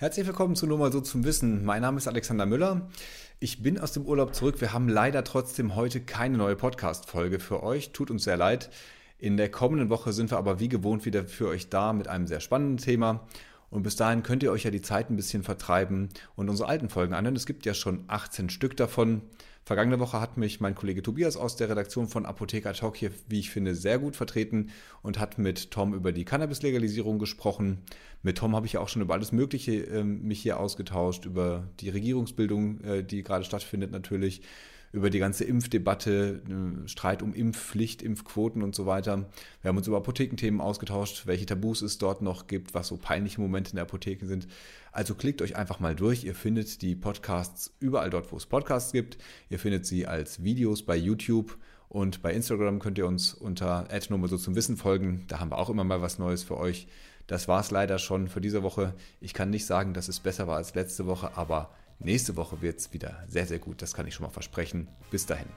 Herzlich willkommen zu Nur mal so zum Wissen. Mein Name ist Alexander Müller. Ich bin aus dem Urlaub zurück. Wir haben leider trotzdem heute keine neue Podcast-Folge für euch. Tut uns sehr leid. In der kommenden Woche sind wir aber wie gewohnt wieder für euch da mit einem sehr spannenden Thema. Und bis dahin könnt ihr euch ja die Zeit ein bisschen vertreiben und unsere alten Folgen anhören. Es gibt ja schon 18 Stück davon. Vergangene Woche hat mich mein Kollege Tobias aus der Redaktion von Apotheker Talk hier, wie ich finde, sehr gut vertreten und hat mit Tom über die Cannabis-Legalisierung gesprochen. Mit Tom habe ich ja auch schon über alles Mögliche äh, mich hier ausgetauscht, über die Regierungsbildung, äh, die gerade stattfindet natürlich, über die ganze Impfdebatte, äh, Streit um Impfpflicht, Impfquoten und so weiter. Wir haben uns über Apothekenthemen ausgetauscht, welche Tabus es dort noch gibt, was so peinliche Momente in der Apotheke sind. Also klickt euch einfach mal durch. Ihr findet die Podcasts überall dort, wo es Podcasts gibt. Ihr findet sie als Videos bei YouTube und bei Instagram könnt ihr uns unter so zum Wissen folgen. Da haben wir auch immer mal was Neues für euch. Das war es leider schon für diese Woche. Ich kann nicht sagen, dass es besser war als letzte Woche, aber Nächste Woche wird es wieder sehr, sehr gut. Das kann ich schon mal versprechen. Bis dahin.